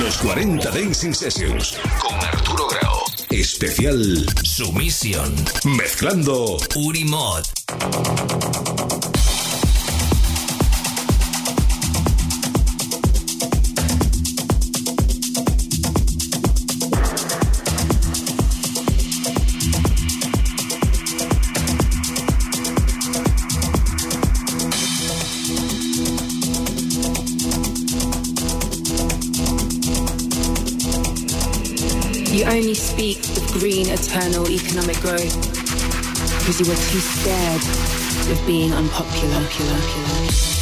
Los 40 Dancing Sessions con Arturo Grau. Especial Sumisión. Mezclando Uri speak of green eternal economic growth because you were too scared of being unpopular.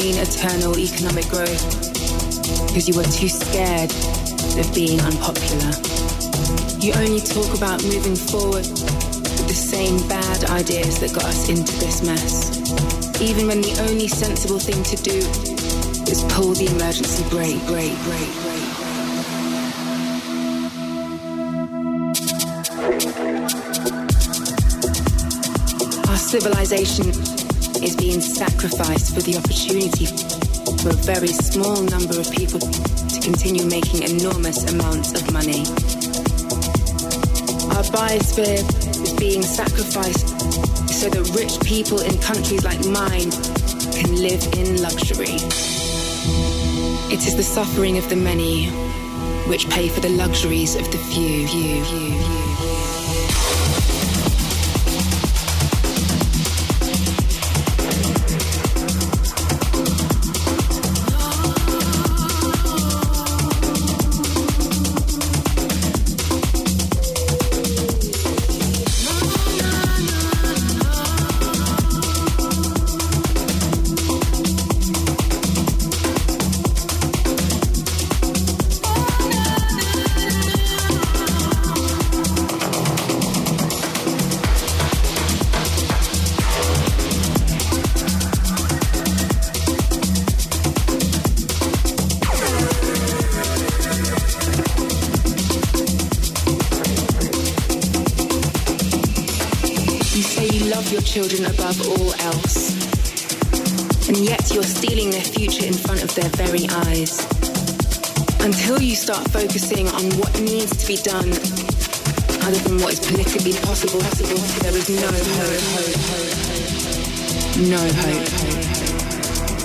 Eternal economic growth because you were too scared of being unpopular. You only talk about moving forward with the same bad ideas that got us into this mess. Even when the only sensible thing to do is pull the emergency brake, brake, brake, brake. Our civilization is being sacrificed for the opportunity for a very small number of people to continue making enormous amounts of money. Our biosphere is being sacrificed so that rich people in countries like mine can live in luxury. It is the suffering of the many which pay for the luxuries of the few. few, few, few. Start focusing on what needs to be done, other than what is politically possible, possible there is no hope. No hope.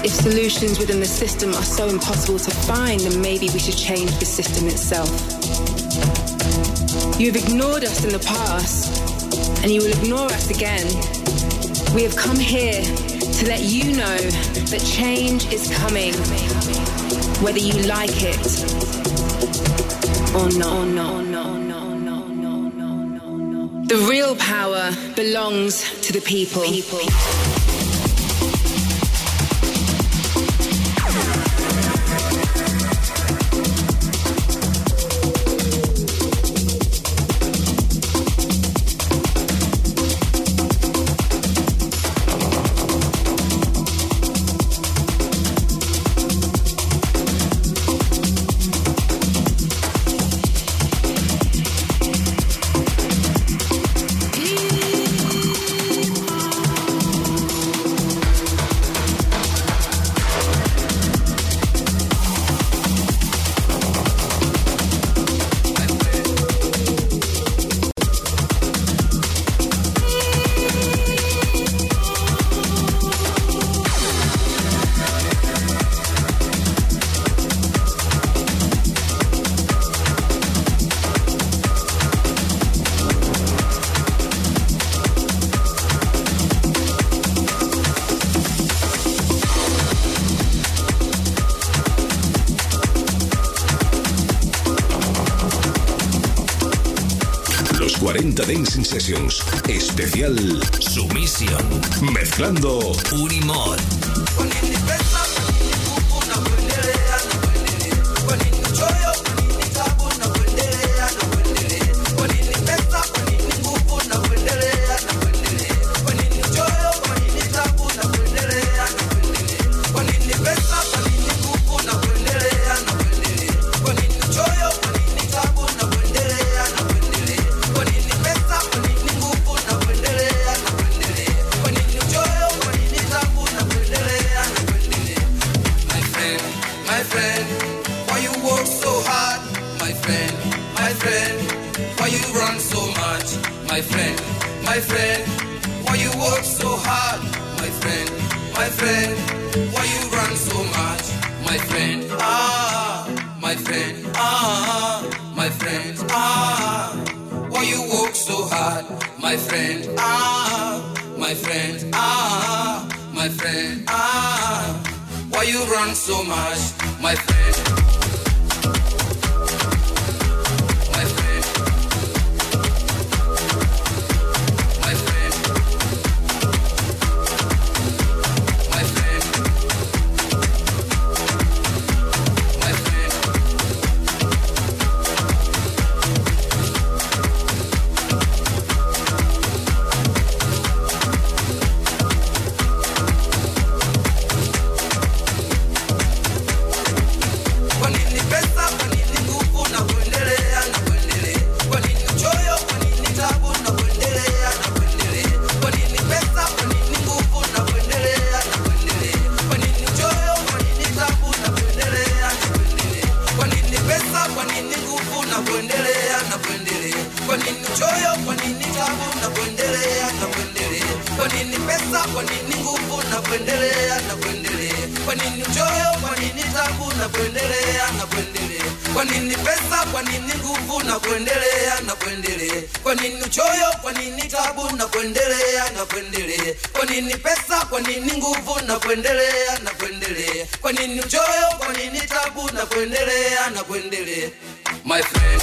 If solutions within the system are so impossible to find, then maybe we should change the system itself. You've ignored us in the past, and you will ignore us again. We have come here to let you know that change is coming, whether you like it or not. The real power belongs to the people. people. Sessions. Especial Sumisión. Mezclando Unimod. choyo, kwa nini tabu na kuendelea na kuendelea? Kwa nini pesa, kwa nini nguvu na kuendelea na kuendelea? Kwa nini choyo, kwa nini tabu na kuendelea na kuendelea? Kwa nini pesa, kwa nini nguvu na kuendelea na kuendelea? Kwa nini choyo, kwa nini tabu na kuendelea na kuendelea? Kwa nini pesa, kwa nini nguvu na kuendelea na kuendelea? Kwa nini choyo, kwa nini tabu na kuendelea na kuendelea? My friend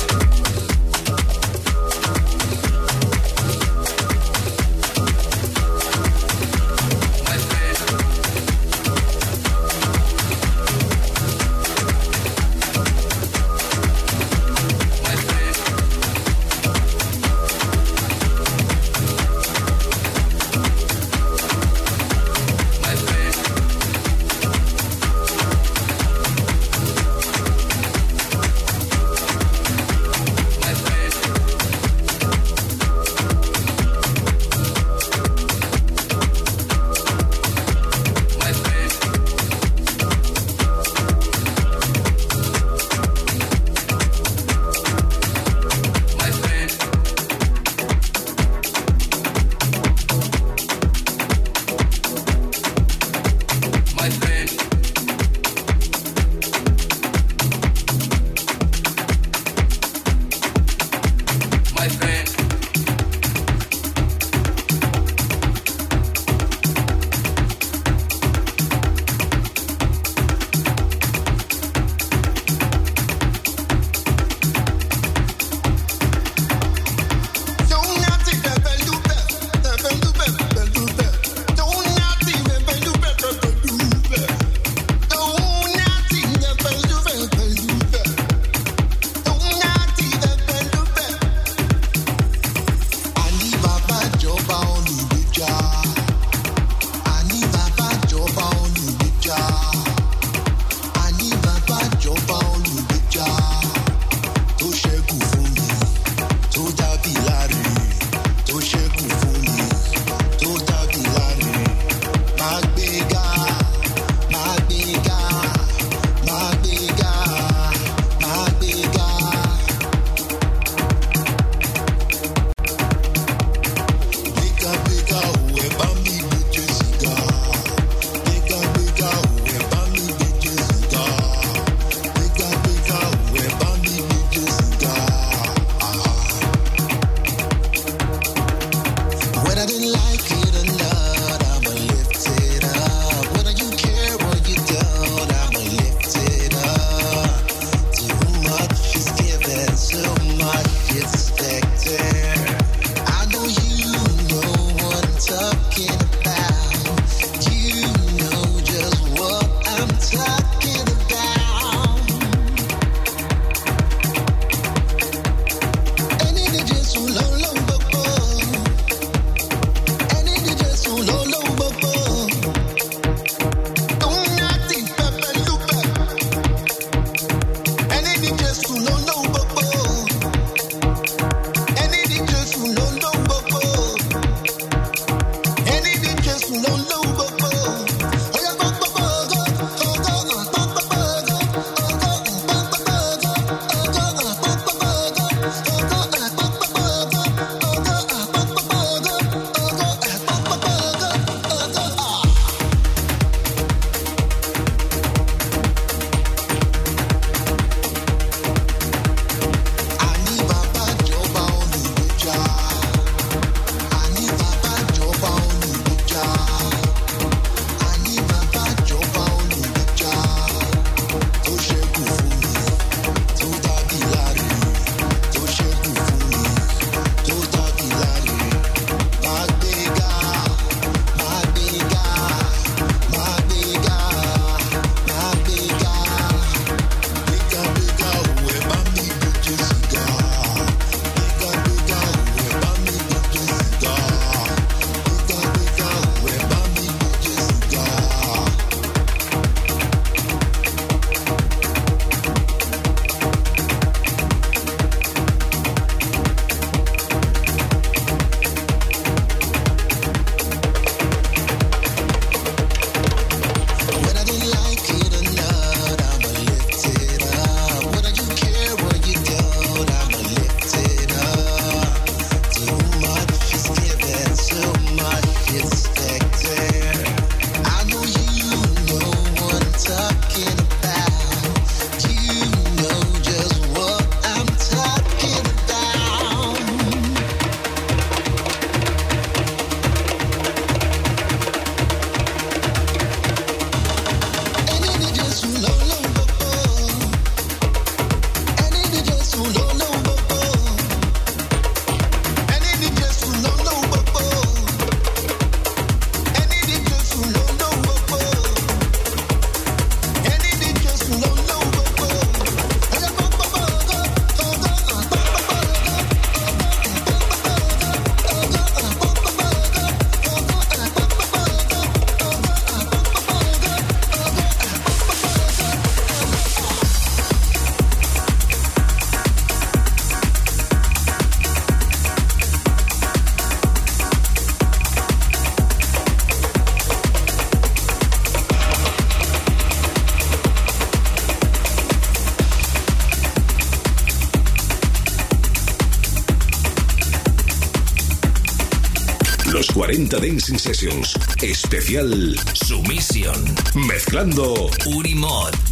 90 Dancing Sessions. Especial Sumisión. Mezclando Unimod.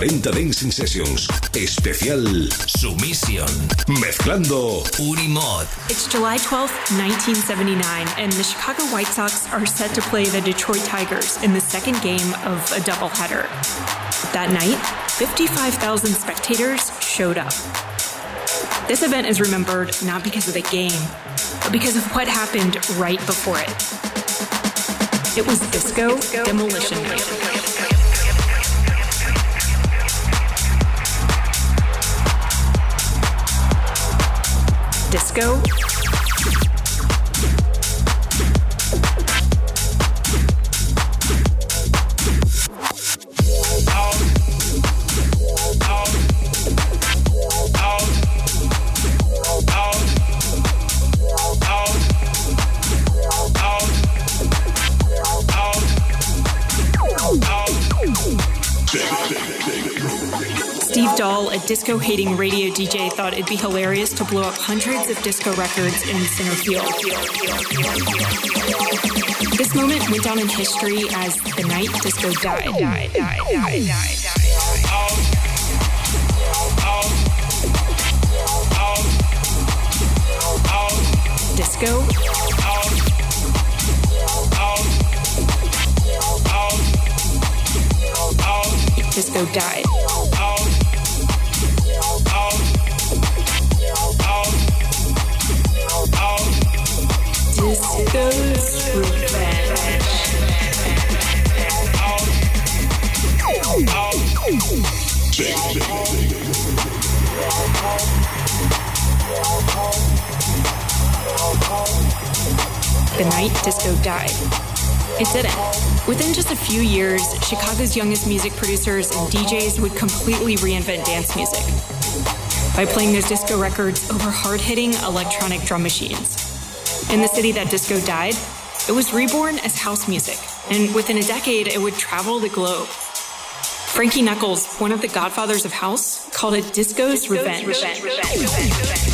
40 Dancing Sessions. Especial Sumisión. Mezclando Unimod. It's July 12th, 1979, and the Chicago White Sox are set to play the Detroit Tigers in the second game of a doubleheader. That night, 55,000 spectators showed up. This event is remembered not because of the game, but because of what happened right before it. It was Disco, Demolition Night. Disco Dahl, a disco hating radio DJ, thought it'd be hilarious to blow up hundreds of disco records in center field. This moment went down in history as the night disco died, died, Disco. Disco died. The night disco died. It didn't. Within just a few years, Chicago's youngest music producers and DJs would completely reinvent dance music by playing those disco records over hard hitting electronic drum machines. In the city that disco died, it was reborn as house music, and within a decade, it would travel the globe. Frankie Knuckles, one of the godfathers of house, called it disco's, disco's revenge. revenge, revenge, revenge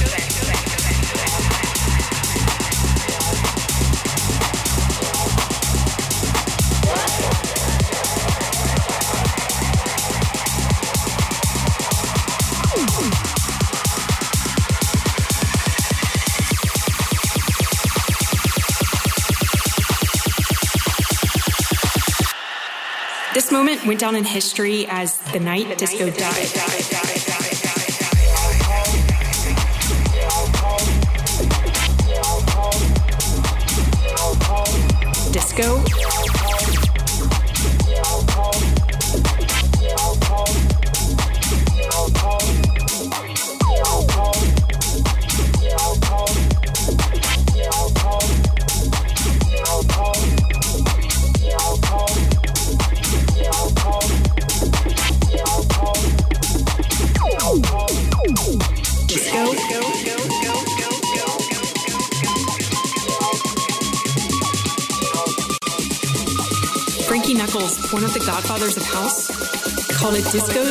moment went down in history as the night disco died. Called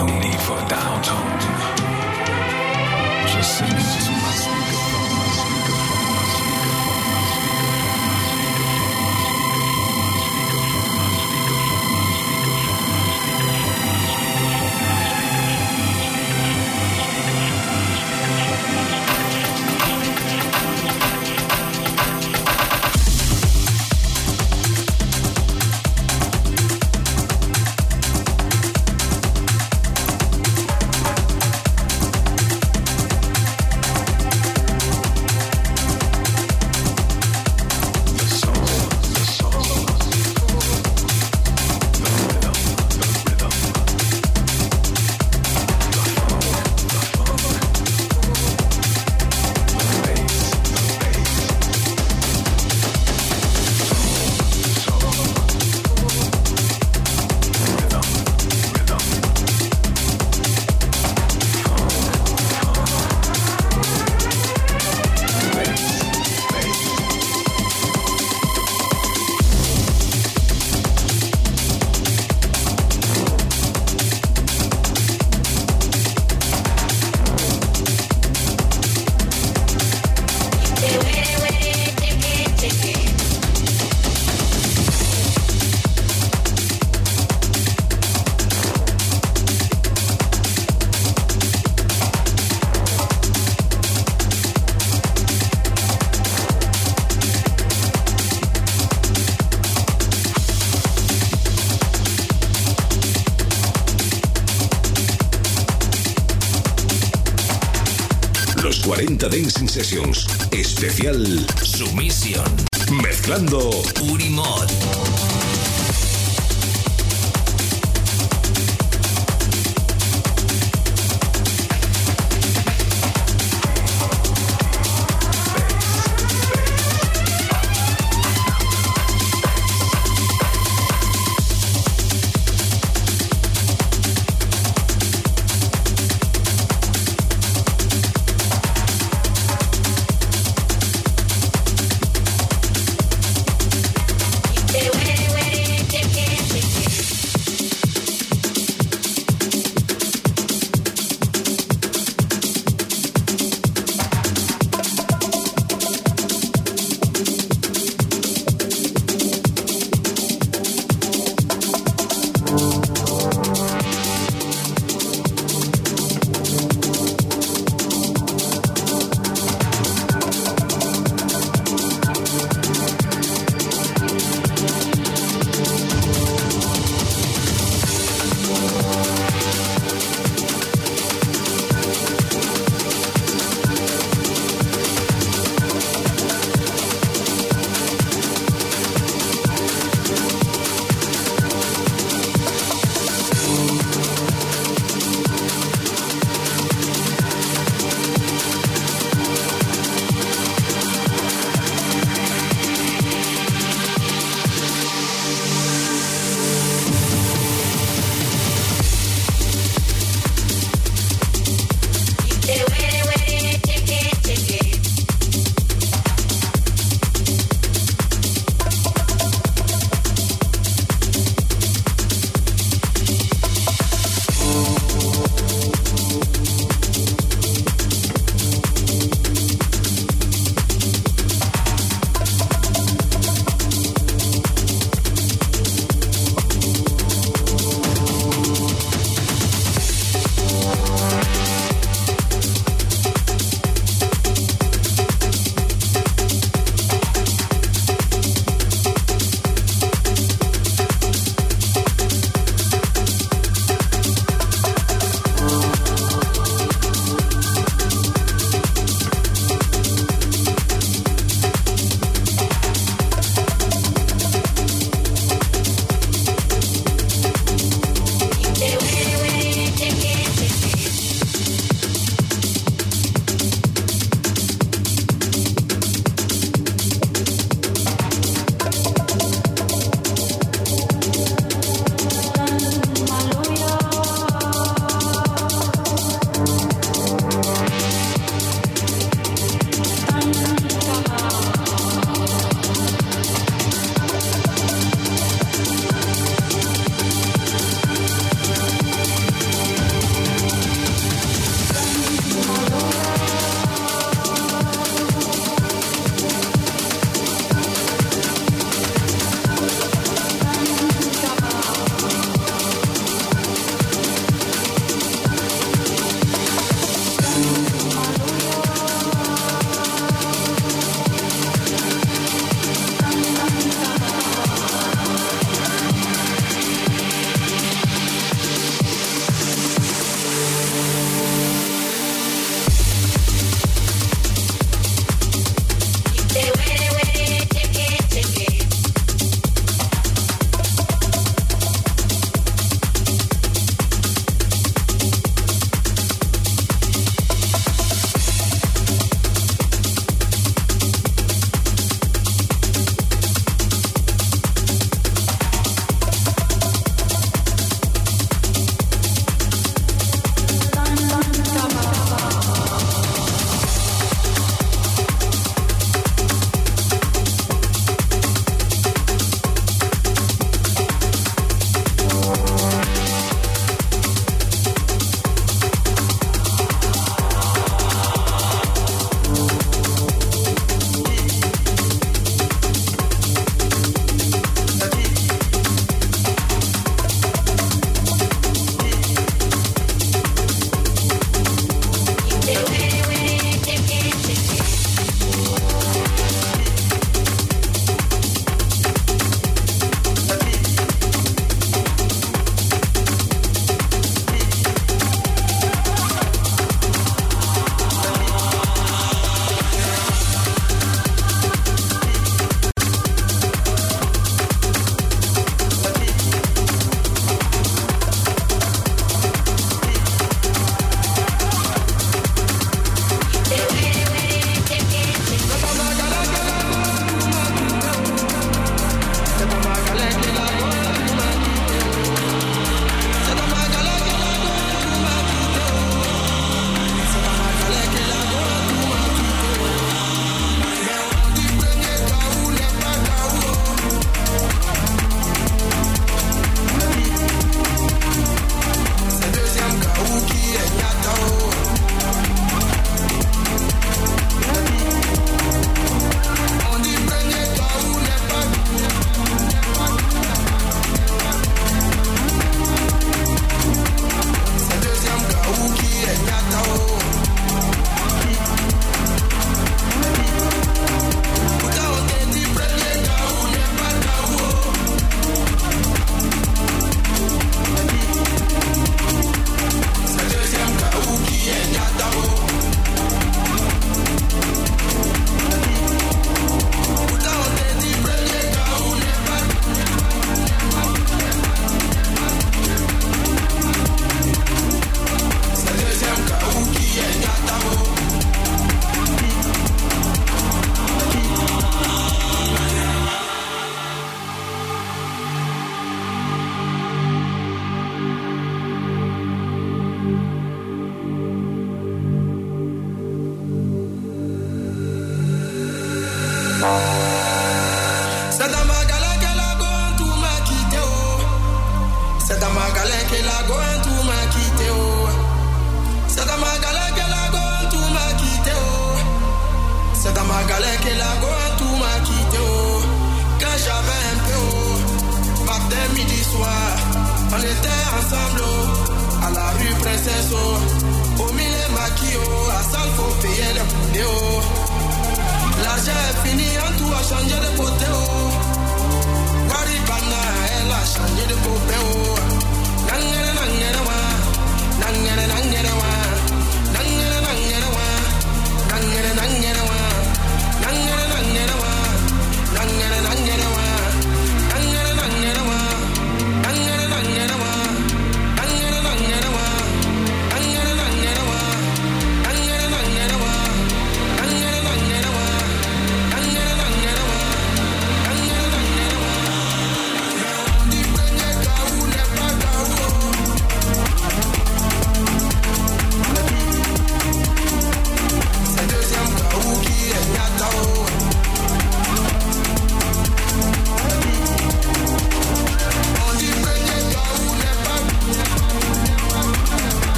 no need for downtone. Just sing Sessions. Especial Sumisión. Mezclando Unimod.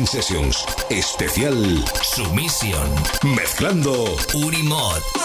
40 Dancing Sessions. Especial Sumisión. Mezclando Unimod.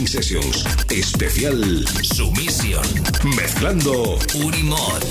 40 Dancing Sessions. Especial Sumisión. Mezclando Unimod.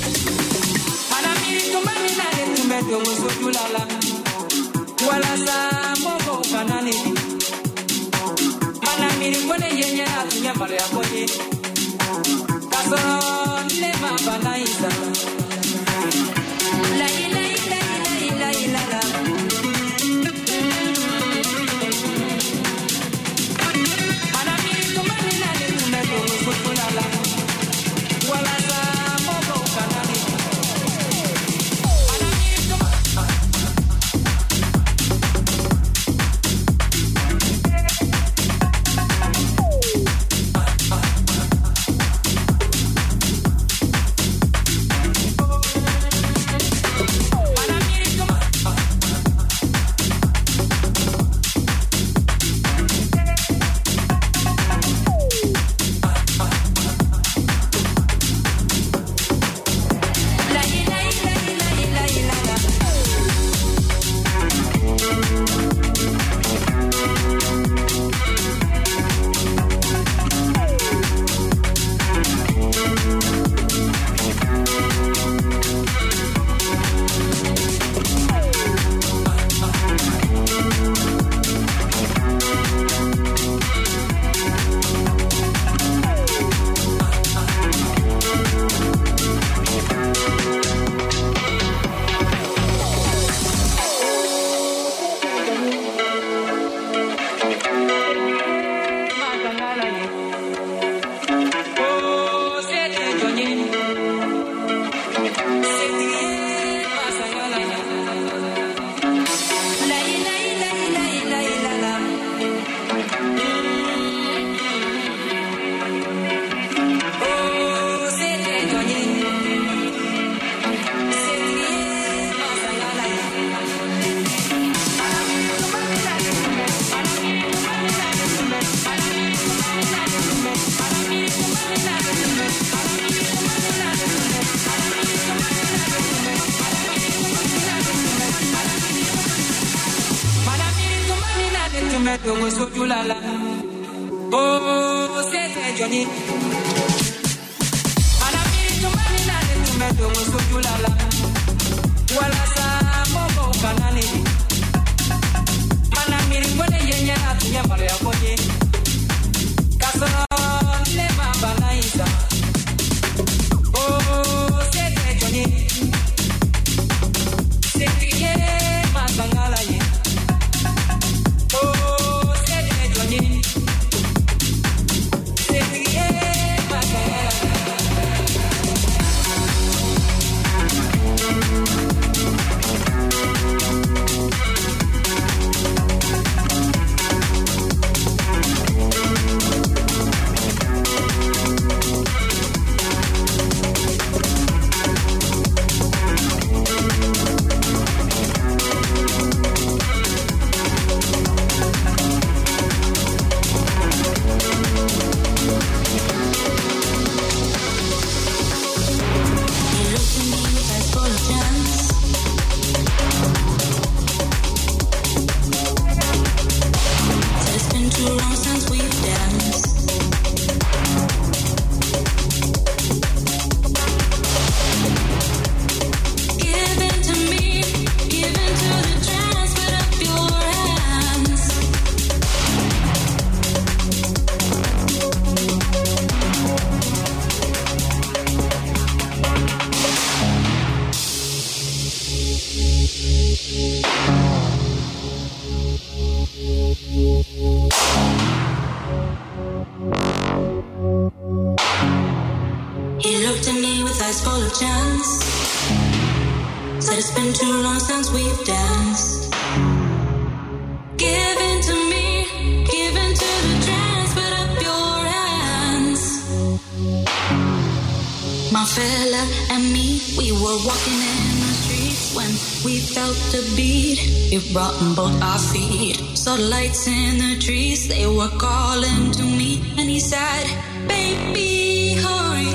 Lights in the trees, they were calling to me. And he said, Baby, hurry.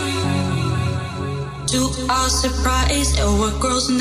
To our surprise, there were girls and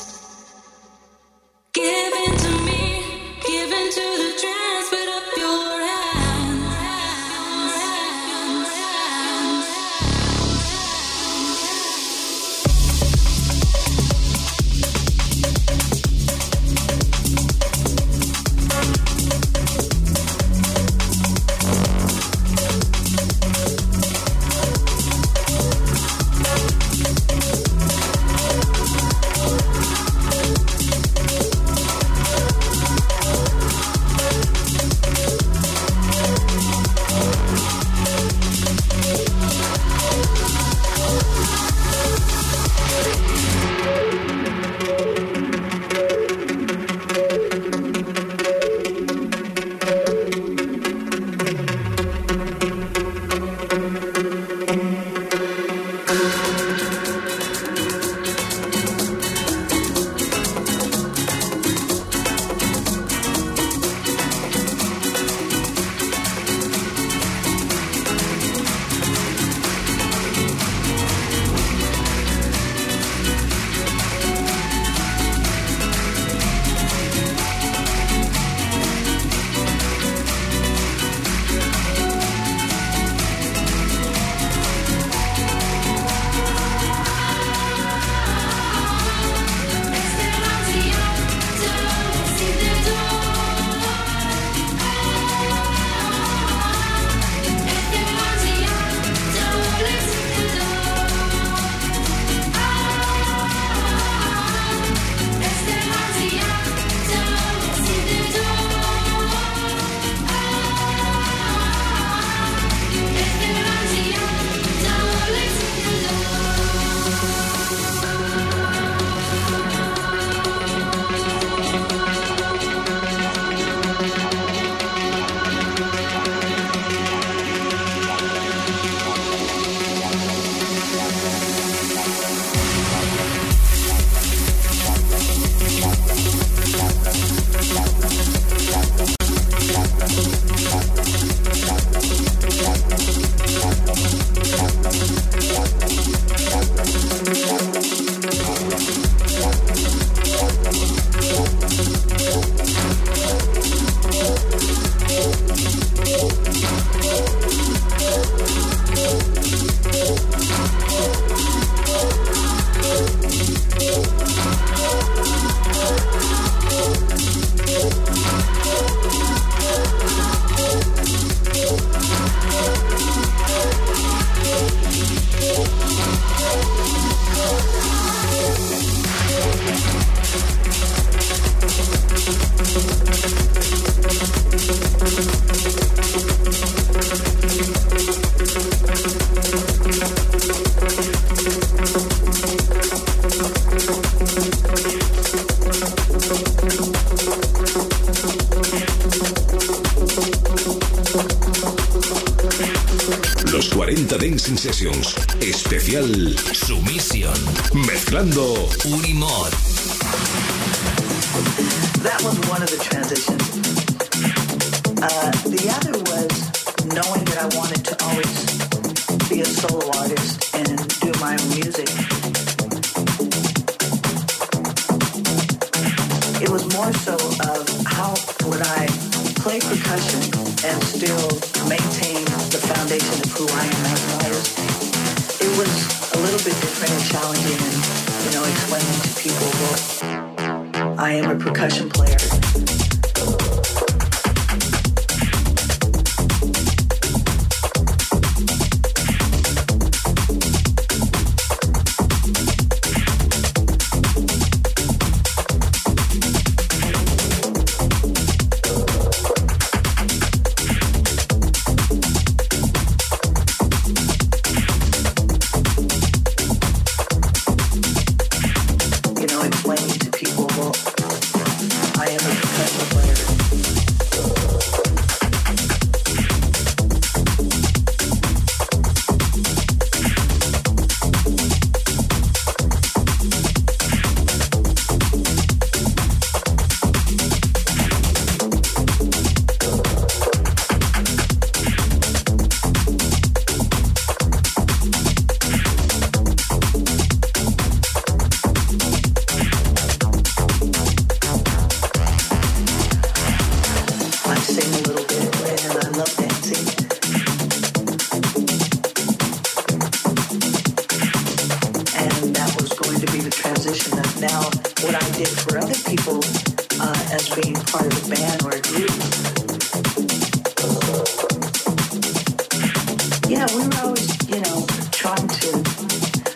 I wanted to always be a solo artist and do my own music. It was more so of how would I play percussion and still maintain the foundation of who I am as an artist it was a little bit different and challenging and, you know, explaining to people, well, I am a percussion player.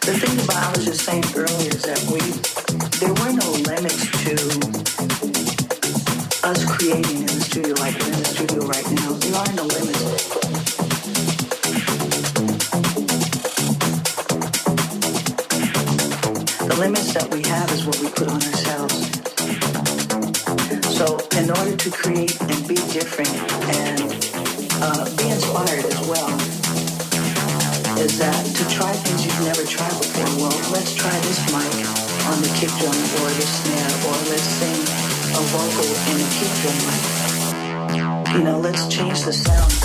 the thing the biologist was saying earlier is that we there were no limits to us creating let's change the sound.